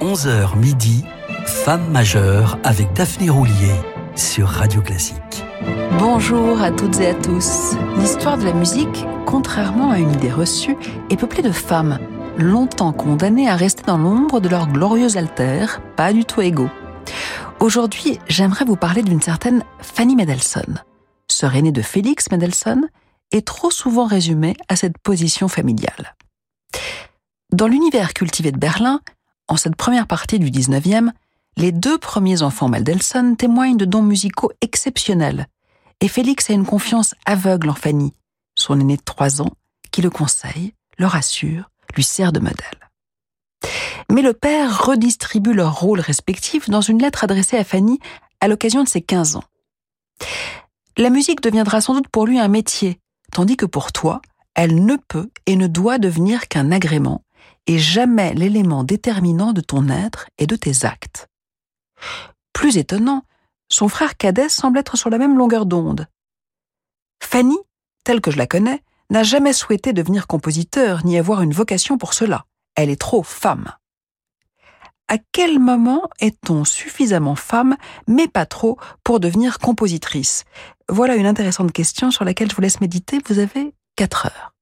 11h midi, Femme majeure avec Daphné Roulier sur Radio Classique. Bonjour à toutes et à tous. L'histoire de la musique, contrairement à une idée reçue, est peuplée de femmes, longtemps condamnées à rester dans l'ombre de leurs glorieux altères, pas du tout égaux. Aujourd'hui, j'aimerais vous parler d'une certaine Fanny Mendelssohn, sœur aînée de Félix Mendelssohn, et trop souvent résumée à cette position familiale. Dans l'univers cultivé de Berlin, en cette première partie du 19e, les deux premiers enfants Mendelssohn témoignent de dons musicaux exceptionnels, et Félix a une confiance aveugle en Fanny, son aîné de trois ans, qui le conseille, le rassure, lui sert de modèle. Mais le père redistribue leurs rôles respectifs dans une lettre adressée à Fanny à l'occasion de ses 15 ans. La musique deviendra sans doute pour lui un métier, tandis que pour toi, elle ne peut et ne doit devenir qu'un agrément, et jamais l'élément déterminant de ton être et de tes actes. Plus étonnant, son frère cadet semble être sur la même longueur d'onde. Fanny, telle que je la connais, n'a jamais souhaité devenir compositeur ni avoir une vocation pour cela. Elle est trop femme. À quel moment est-on suffisamment femme, mais pas trop, pour devenir compositrice? Voilà une intéressante question sur laquelle je vous laisse méditer. Vous avez quatre heures.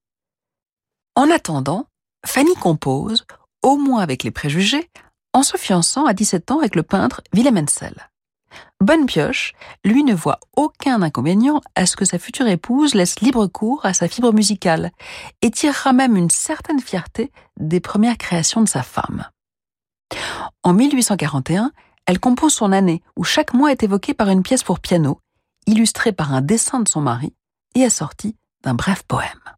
En attendant, Fanny compose, au moins avec les préjugés, en se fiançant à 17 ans avec le peintre Willem Hensel. Bonne pioche, lui ne voit aucun inconvénient à ce que sa future épouse laisse libre cours à sa fibre musicale et tirera même une certaine fierté des premières créations de sa femme. En 1841, elle compose son année où chaque mois est évoqué par une pièce pour piano, illustrée par un dessin de son mari et assortie d'un bref poème.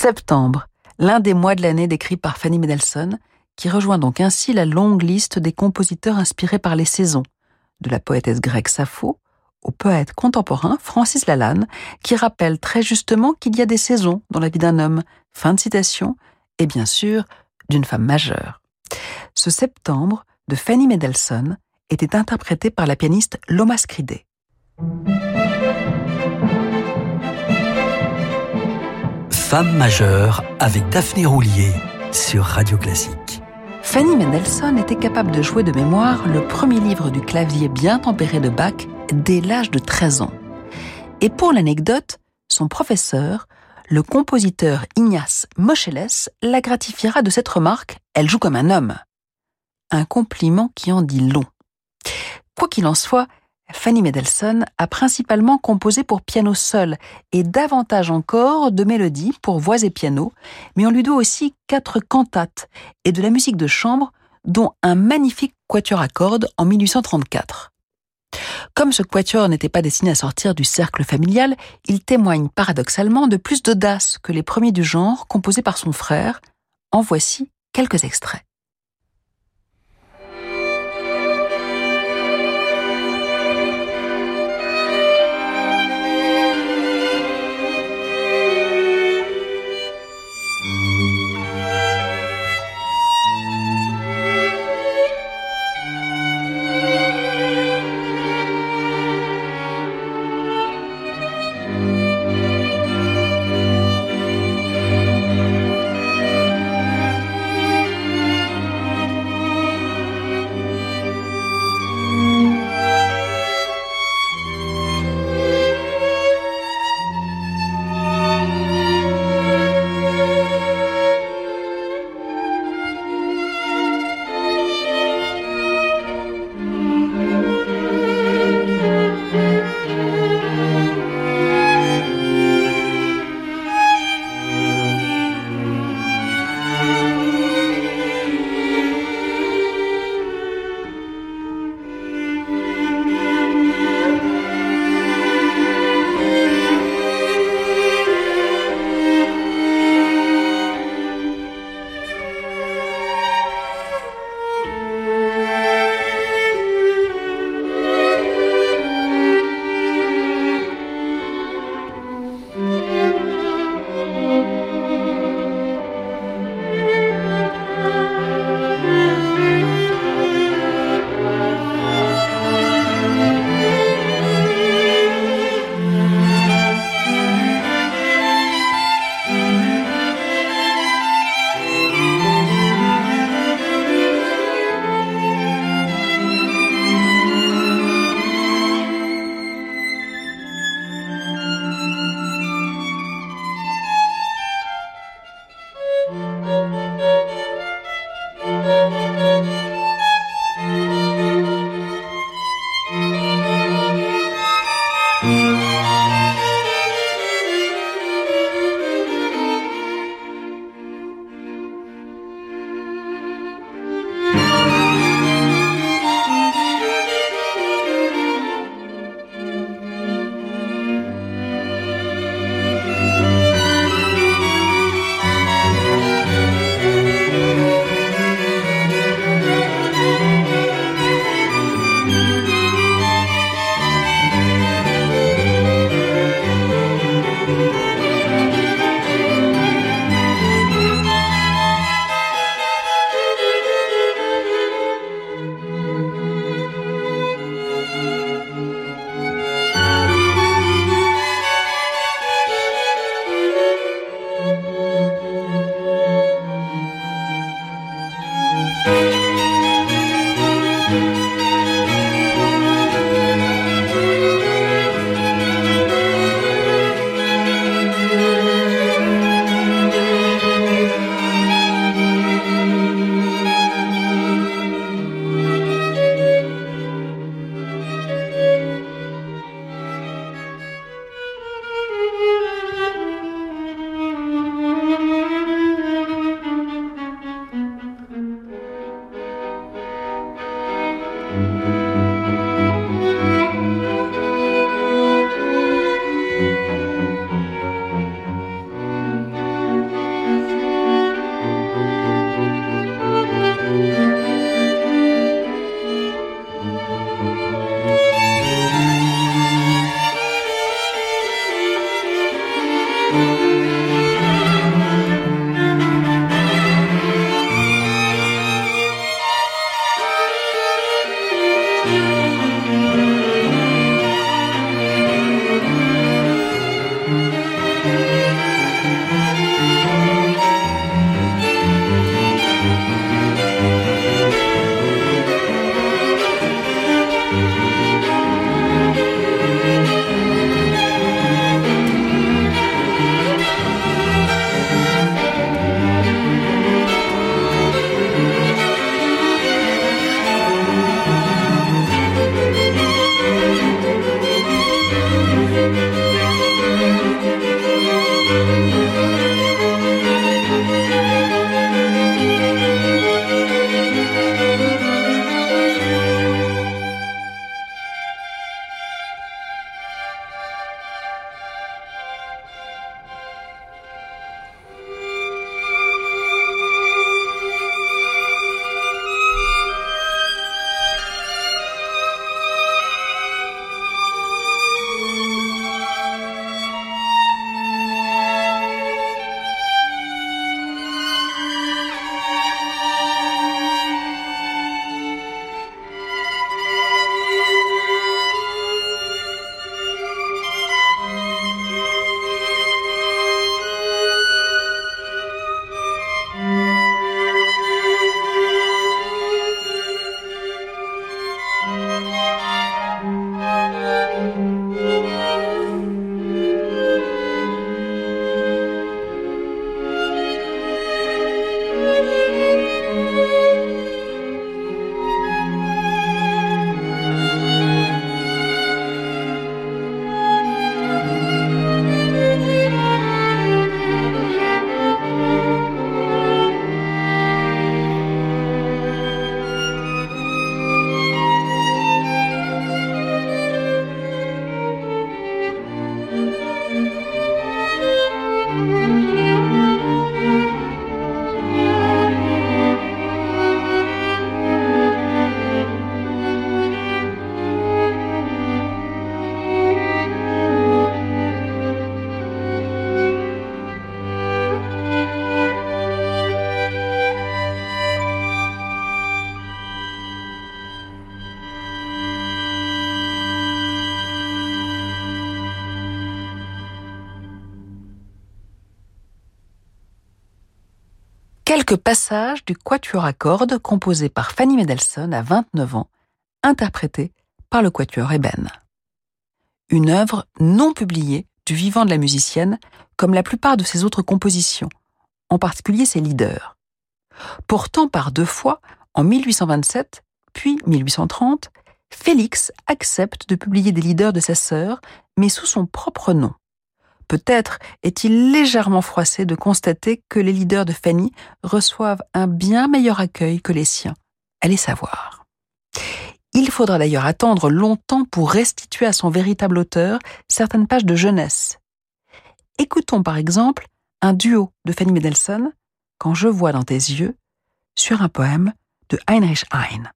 Septembre, l'un des mois de l'année décrit par Fanny Mendelssohn, qui rejoint donc ainsi la longue liste des compositeurs inspirés par les saisons, de la poétesse grecque Sappho au poète contemporain Francis Lalanne, qui rappelle très justement qu'il y a des saisons dans la vie d'un homme, fin de citation, et bien sûr d'une femme majeure. Ce septembre de Fanny Mendelssohn était interprété par la pianiste Loma Scride. Femme majeure avec Daphné Roulier sur Radio Classique. Fanny Mendelssohn était capable de jouer de mémoire le premier livre du clavier bien tempéré de Bach dès l'âge de 13 ans. Et pour l'anecdote, son professeur, le compositeur Ignace Moscheles, la gratifiera de cette remarque Elle joue comme un homme. Un compliment qui en dit long. Quoi qu'il en soit, Fanny Mendelssohn a principalement composé pour piano seul et davantage encore de mélodies pour voix et piano, mais on lui doit aussi quatre cantates et de la musique de chambre, dont un magnifique quatuor à cordes en 1834. Comme ce quatuor n'était pas destiné à sortir du cercle familial, il témoigne paradoxalement de plus d'audace que les premiers du genre composés par son frère. En voici quelques extraits. Quelques passages du Quatuor à cordes composé par Fanny Mendelssohn à 29 ans, interprété par le Quatuor Eben. Une œuvre non publiée du vivant de la musicienne, comme la plupart de ses autres compositions, en particulier ses leaders. Pourtant, par deux fois, en 1827 puis 1830, Félix accepte de publier des leaders de sa sœur, mais sous son propre nom. Peut-être est-il légèrement froissé de constater que les leaders de Fanny reçoivent un bien meilleur accueil que les siens. Allez savoir. Il faudra d'ailleurs attendre longtemps pour restituer à son véritable auteur certaines pages de jeunesse. Écoutons par exemple un duo de Fanny Mendelssohn, Quand je vois dans tes yeux, sur un poème de Heinrich Heine.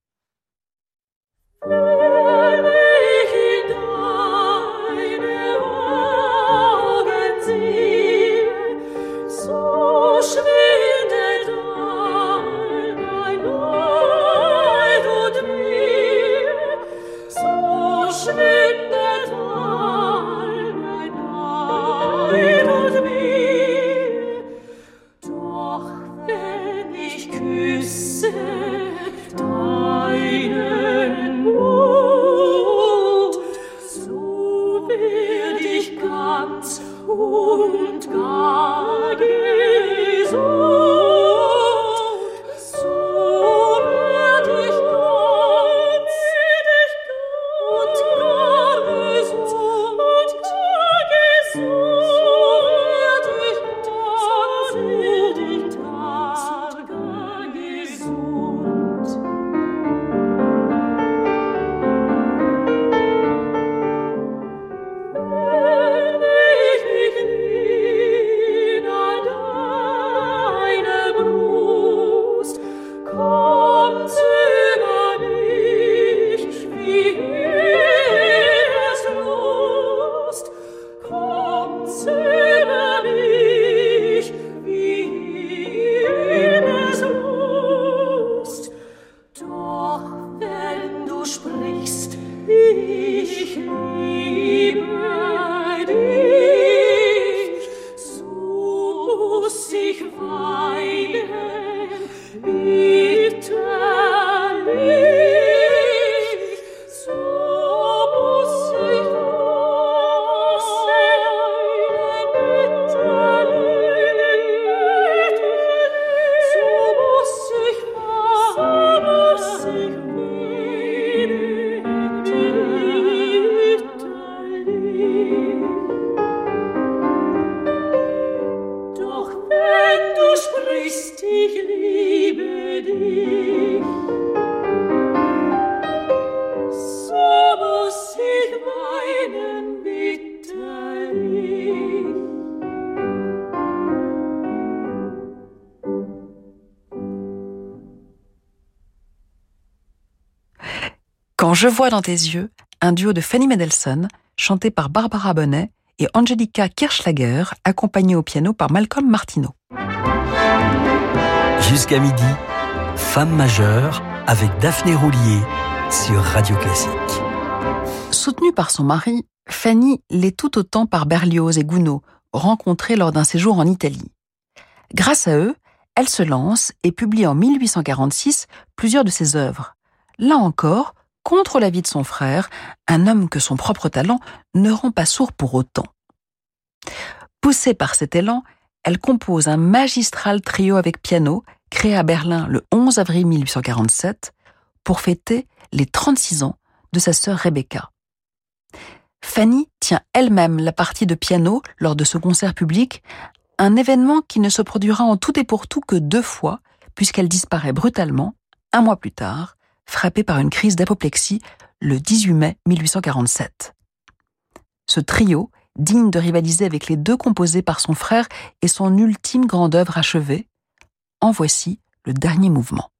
Je vois dans tes yeux, un duo de Fanny Mendelssohn, chanté par Barbara Bonnet et Angelica Kirschlager, accompagné au piano par Malcolm Martineau. Jusqu'à midi, Femme majeure avec Daphné Roulier sur Radio Classique. Soutenue par son mari, Fanny l'est tout autant par Berlioz et Gounod, rencontrés lors d'un séjour en Italie. Grâce à eux, elle se lance et publie en 1846 plusieurs de ses œuvres. Là encore, contre l'avis de son frère, un homme que son propre talent ne rend pas sourd pour autant. Poussée par cet élan, elle compose un magistral trio avec piano, créé à Berlin le 11 avril 1847, pour fêter les 36 ans de sa sœur Rebecca. Fanny tient elle-même la partie de piano lors de ce concert public, un événement qui ne se produira en tout et pour tout que deux fois, puisqu'elle disparaît brutalement, un mois plus tard, frappé par une crise d'apoplexie le 18 mai 1847. Ce trio, digne de rivaliser avec les deux composés par son frère, est son ultime grande œuvre achevée. En voici le dernier mouvement.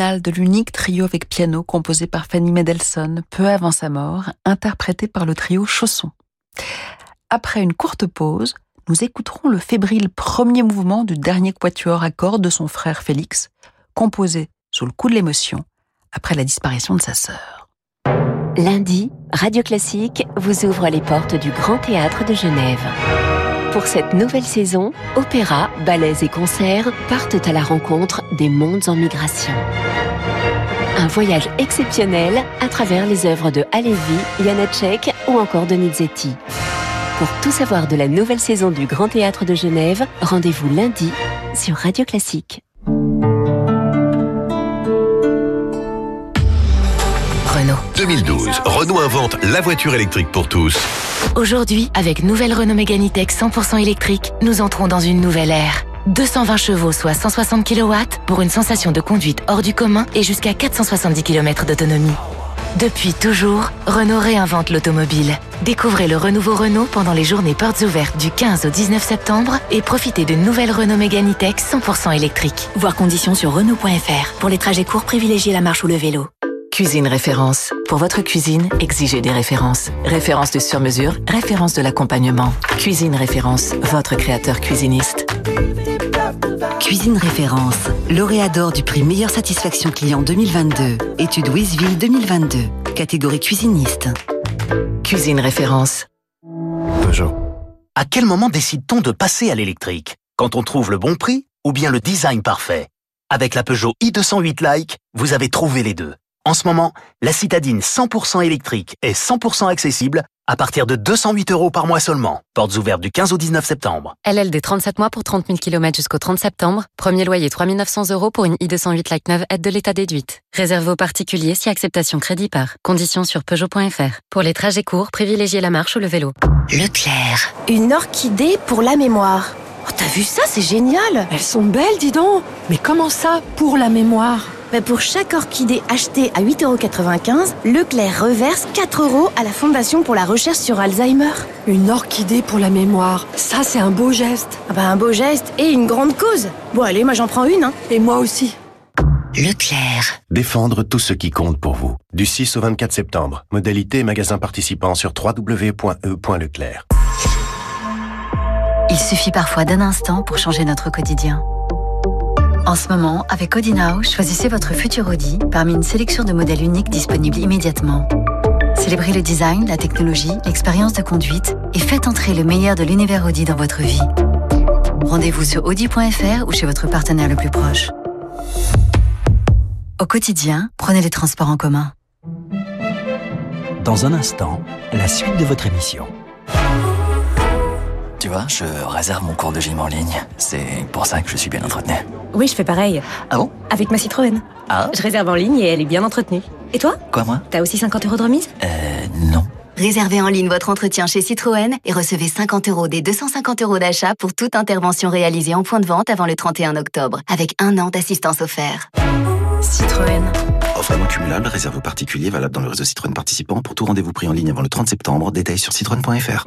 De l'unique trio avec piano composé par Fanny Mendelssohn peu avant sa mort, interprété par le trio Chausson. Après une courte pause, nous écouterons le fébrile premier mouvement du dernier quatuor à cordes de son frère Félix, composé sous le coup de l'émotion après la disparition de sa sœur. Lundi, Radio Classique vous ouvre les portes du Grand Théâtre de Genève. Pour cette nouvelle saison, opéra, ballets et concerts partent à la rencontre des mondes en migration. Un voyage exceptionnel à travers les œuvres de Halévy, Janacek ou encore de Nizetti. Pour tout savoir de la nouvelle saison du Grand Théâtre de Genève, rendez-vous lundi sur Radio Classique. Renault. 2012, Renault invente la voiture électrique pour tous. Aujourd'hui, avec nouvelle Renault Mégane E-Tech 100% électrique, nous entrons dans une nouvelle ère. 220 chevaux, soit 160 kW, pour une sensation de conduite hors du commun et jusqu'à 470 km d'autonomie. Depuis toujours, Renault réinvente l'automobile. Découvrez le renouveau Renault pendant les journées portes ouvertes du 15 au 19 septembre et profitez de nouvelles Renault Mégane E-Tech 100% électriques. Voir conditions sur Renault.fr. Pour les trajets courts, privilégiez la marche ou le vélo. Cuisine Référence. Pour votre cuisine, exigez des références. Référence de sur-mesure, référence de l'accompagnement. Cuisine Référence, votre créateur cuisiniste. Cuisine Référence, lauréat d'or du prix Meilleure Satisfaction Client 2022. Étude Wizville 2022. Catégorie cuisiniste. Cuisine Référence. Peugeot. À quel moment décide-t-on de passer à l'électrique? Quand on trouve le bon prix ou bien le design parfait? Avec la Peugeot i208 Like, vous avez trouvé les deux. En ce moment, la citadine 100% électrique est 100% accessible à partir de 208 euros par mois seulement. Portes ouvertes du 15 au 19 septembre. LLD 37 mois pour 30 000 km jusqu'au 30 septembre. Premier loyer 3 900 euros pour une i208 Like 9 aide de l'état déduite. Réservé aux particuliers si acceptation crédit par. Conditions sur Peugeot.fr. Pour les trajets courts, privilégiez la marche ou le vélo. Leclerc. Une orchidée pour la mémoire. Oh, t'as vu ça? C'est génial Elles sont belles, dis donc Mais comment ça, pour la mémoire? Bah pour chaque orchidée achetée à 8,95€, Leclerc reverse 4 euros à la Fondation pour la recherche sur Alzheimer. Une orchidée pour la mémoire, ça c'est un beau geste. Ah bah un beau geste et une grande cause. Bon allez, moi j'en prends une. Hein. Et moi aussi. Leclerc. Défendre tout ce qui compte pour vous. Du 6 au 24 septembre. Modalité magasin participant sur www.e.leclerc. Il suffit parfois d'un instant pour changer notre quotidien. En ce moment, avec Audi Now, choisissez votre futur Audi parmi une sélection de modèles uniques disponibles immédiatement. Célébrez le design, la technologie, l'expérience de conduite et faites entrer le meilleur de l'univers Audi dans votre vie. Rendez-vous sur audi.fr ou chez votre partenaire le plus proche. Au quotidien, prenez les transports en commun. Dans un instant, la suite de votre émission. Vois, je réserve mon cours de gym en ligne. C'est pour ça que je suis bien entretenu. Oui, je fais pareil. Ah bon? Avec ma Citroën. Ah Je réserve en ligne et elle est bien entretenue. Et toi? Quoi, moi? T'as aussi 50 euros de remise? Euh, non. Réservez en ligne votre entretien chez Citroën et recevez 50 euros des 250 euros d'achat pour toute intervention réalisée en point de vente avant le 31 octobre, avec un an d'assistance offerte. Citroën. Offre non cumulable, réserve aux particuliers, valable dans le réseau Citroën participant. Pour tout rendez-vous pris en ligne avant le 30 septembre, détails sur citroën.fr.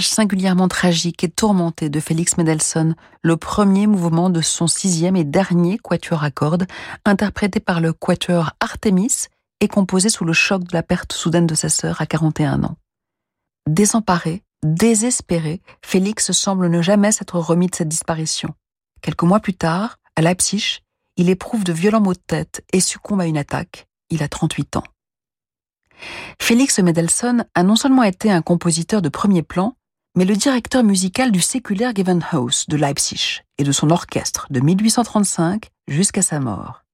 Singulièrement tragique et tourmentée de Félix Mendelssohn, le premier mouvement de son sixième et dernier quatuor à cordes, interprété par le quatuor Artemis et composé sous le choc de la perte soudaine de sa sœur à 41 ans. Désemparé, Désespéré, Félix semble ne jamais s'être remis de cette disparition. Quelques mois plus tard, à Leipzig, il éprouve de violents maux de tête et succombe à une attaque. Il a 38 ans. Félix Mendelssohn a non seulement été un compositeur de premier plan, mais le directeur musical du séculaire Gewandhaus de Leipzig et de son orchestre de 1835 jusqu'à sa mort.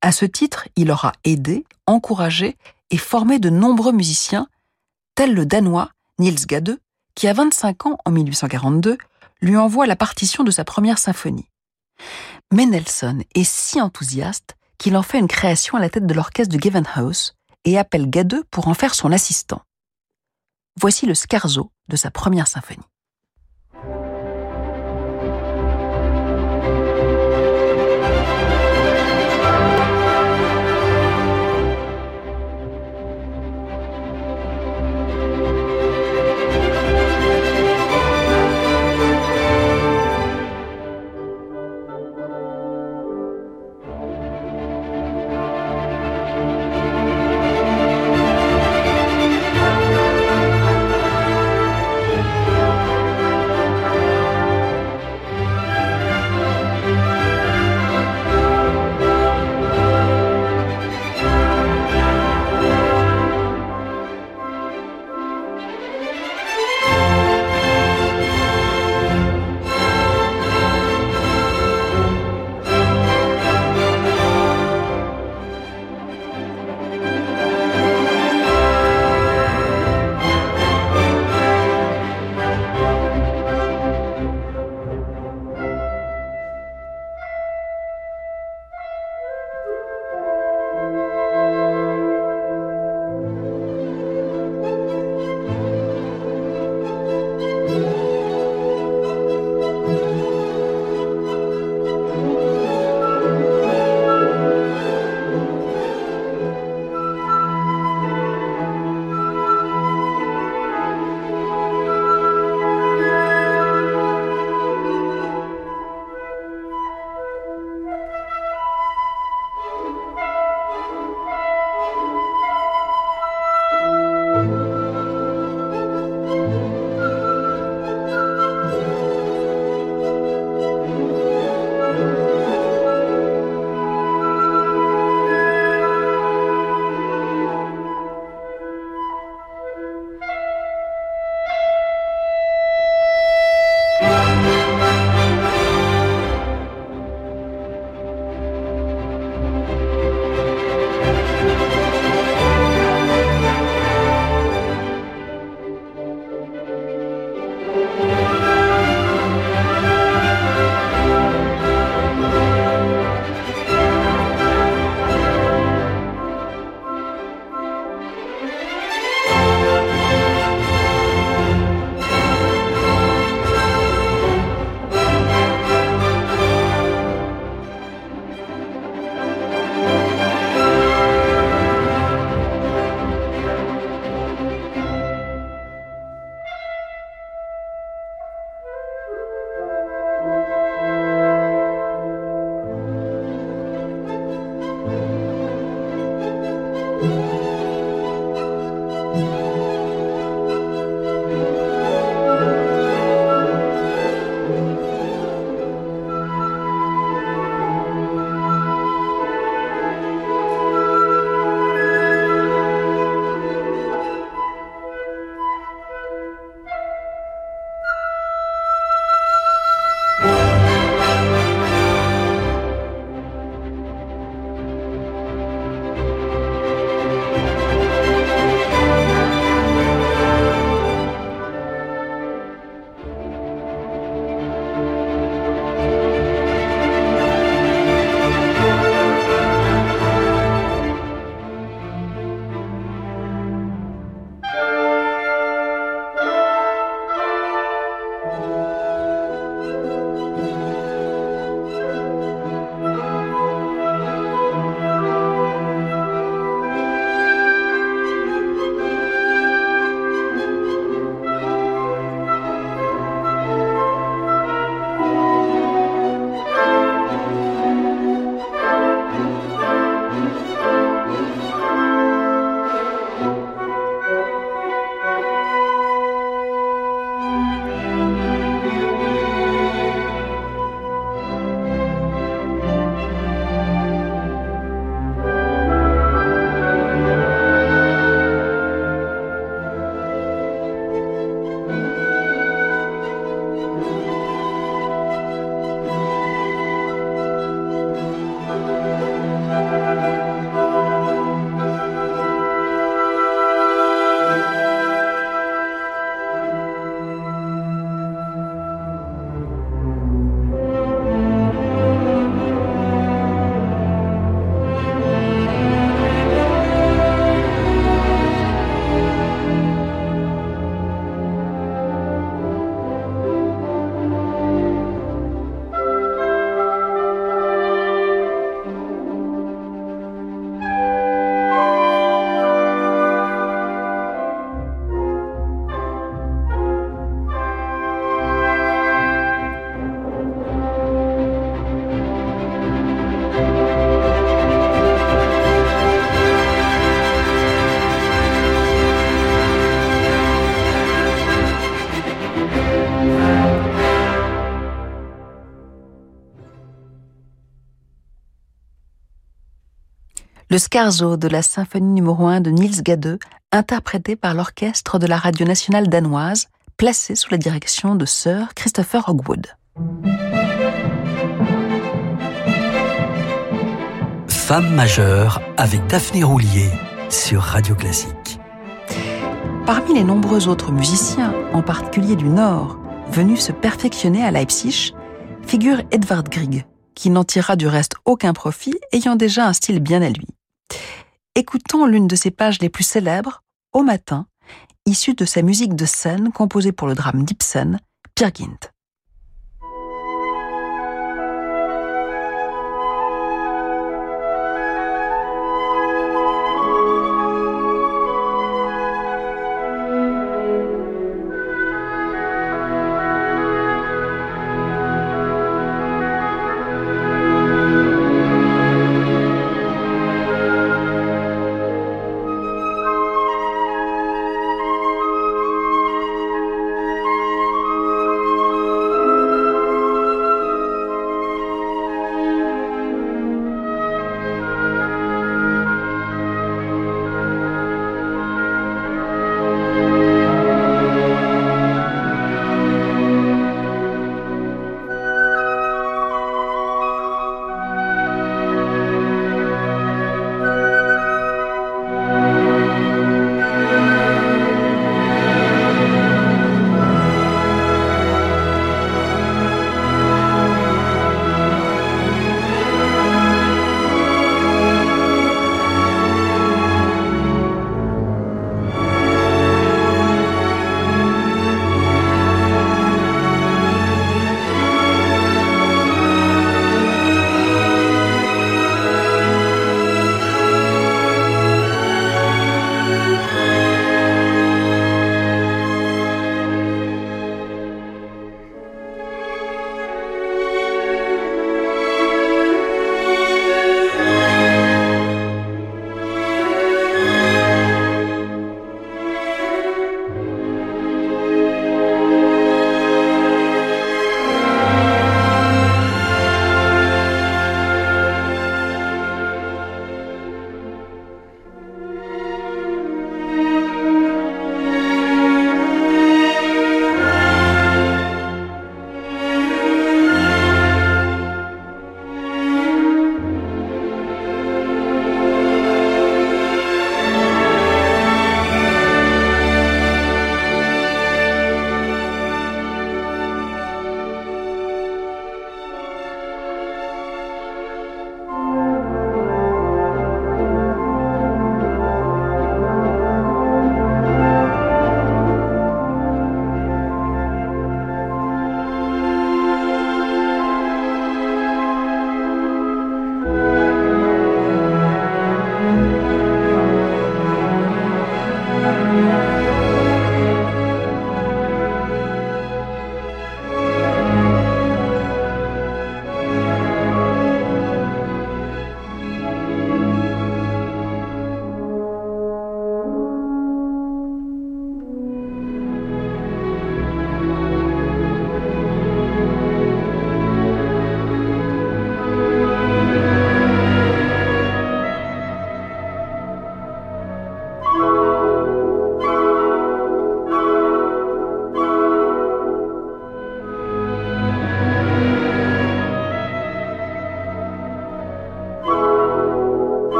À ce titre, il aura aidé, encouragé et formé de nombreux musiciens, tels le Danois Niels Gade, qui à 25 ans en 1842 lui envoie la partition de sa première symphonie. Mendelssohn est si enthousiaste qu'il en fait une création à la tête de l'orchestre de Gewandhaus et appelle Gade pour en faire son assistant. Voici le scarzo de sa première symphonie. Le scarzo de la symphonie numéro 1 de Niels Gade, interprété par l'orchestre de la radio nationale danoise, placé sous la direction de Sir Christopher Hogwood. Femme majeure avec Daphné Roulier sur Radio Classique. Parmi les nombreux autres musiciens, en particulier du Nord, venus se perfectionner à Leipzig, figure Edvard Grieg, qui n'en tirera du reste aucun profit, ayant déjà un style bien à lui. Écoutons l'une de ses pages les plus célèbres, Au matin, issue de sa musique de scène composée pour le drame d'Ibsen, Peer.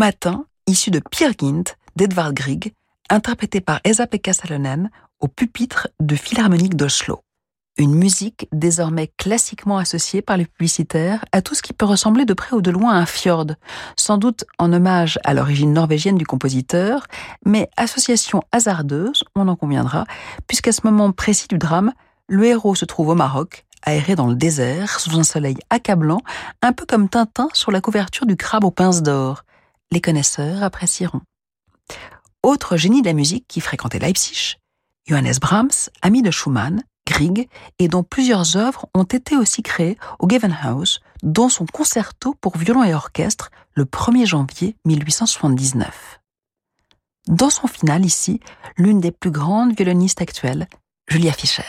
Matin, issu de Pierre Gint d'Edvard Grieg, interprétée par Esa-Pekka Salonen au pupitre de Philharmonique d'Oslo. Une musique désormais classiquement associée par les publicitaires à tout ce qui peut ressembler de près ou de loin à un fjord, sans doute en hommage à l'origine norvégienne du compositeur, mais association hasardeuse, on en conviendra, puisqu'à ce moment précis du drame, le héros se trouve au Maroc, aéré dans le désert, sous un soleil accablant, un peu comme Tintin sur la couverture du crabe aux pinces d'or. Les connaisseurs apprécieront. Autre génie de la musique qui fréquentait Leipzig, Johannes Brahms, ami de Schumann, Grieg, et dont plusieurs œuvres ont été aussi créées au Gewandhaus, dont son concerto pour violon et orchestre le 1er janvier 1879. Dans son final ici, l'une des plus grandes violonistes actuelles, Julia Fischer.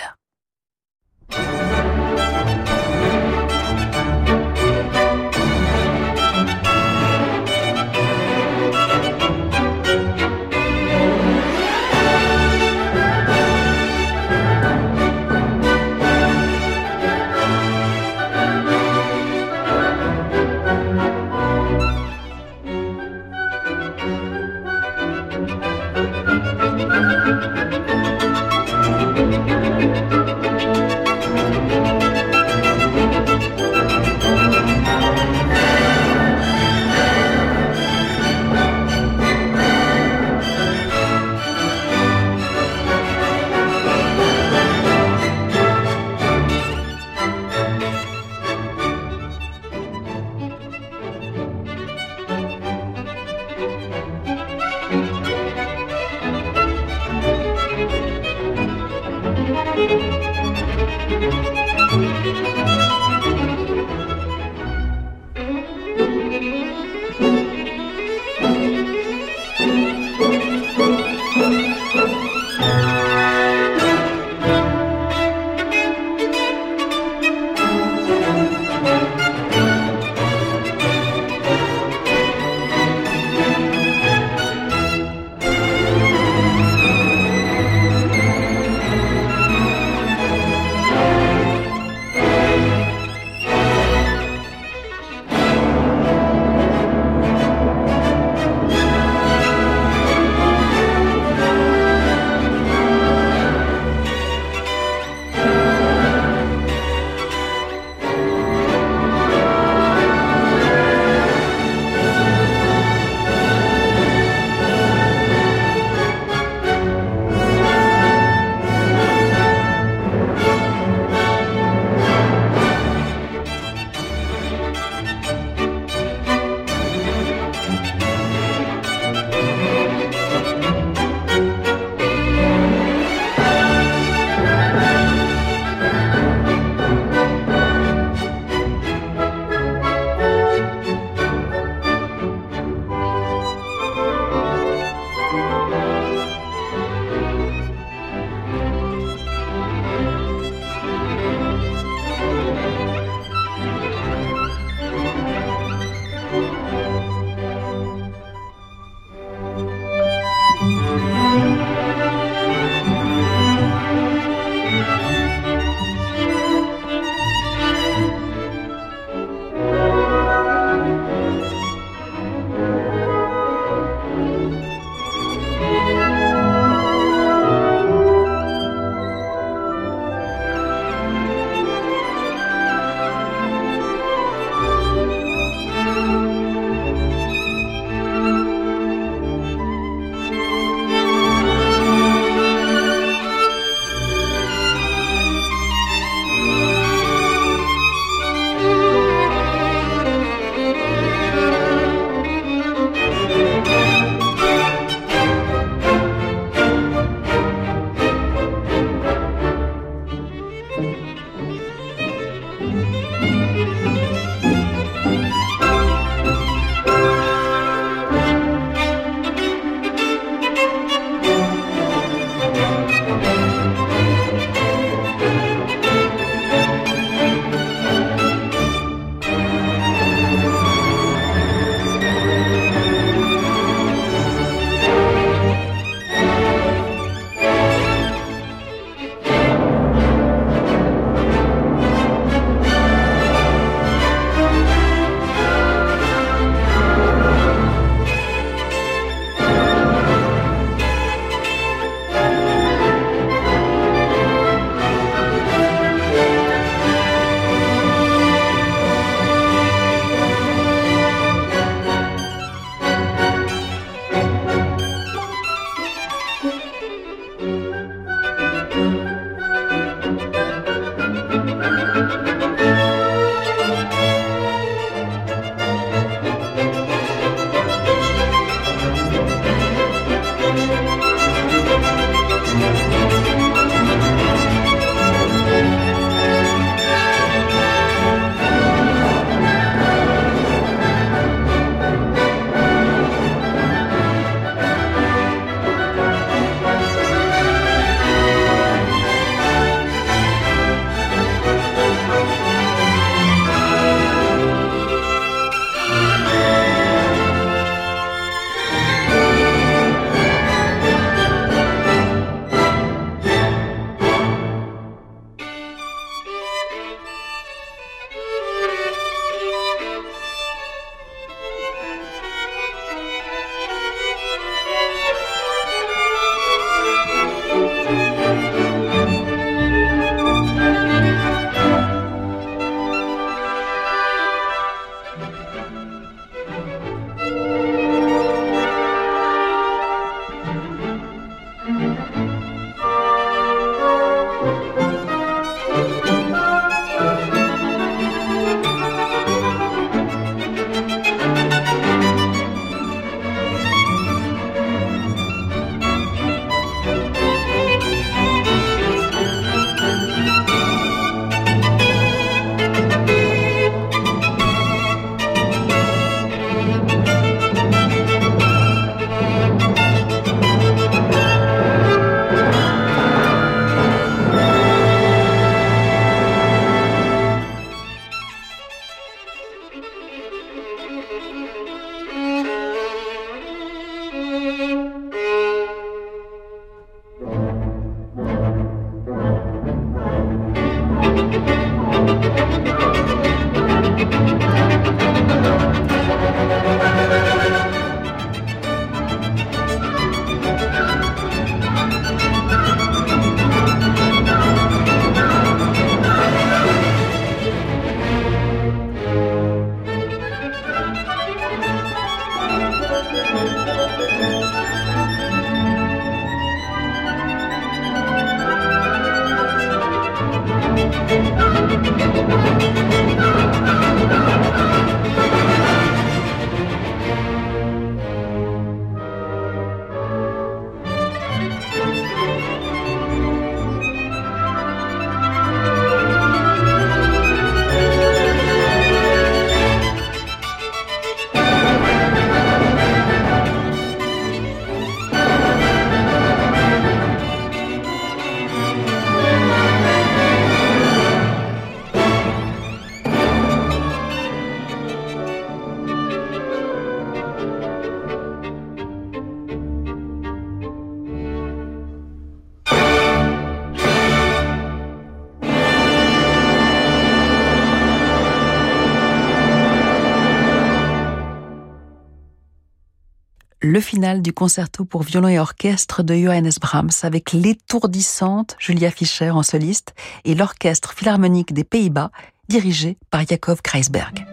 Le final du concerto pour violon et orchestre de Johannes Brahms avec l'étourdissante Julia Fischer en soliste et l'orchestre philharmonique des Pays-Bas dirigé par Jakob Kreisberg.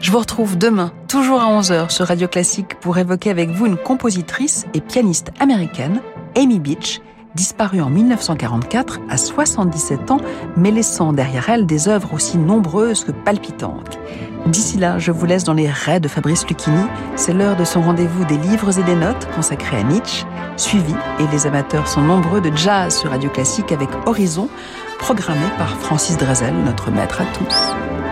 Je vous retrouve demain, toujours à 11h sur Radio Classique pour évoquer avec vous une compositrice et pianiste américaine, Amy Beach, disparue en 1944 à 77 ans, mais laissant derrière elle des œuvres aussi nombreuses que palpitantes. D'ici là, je vous laisse dans les raies de Fabrice Lucchini. C'est l'heure de son rendez-vous des livres et des notes consacrés à Nietzsche, suivi, et les amateurs sont nombreux, de jazz sur Radio Classique avec Horizon, programmé par Francis Drezel, notre maître à tous.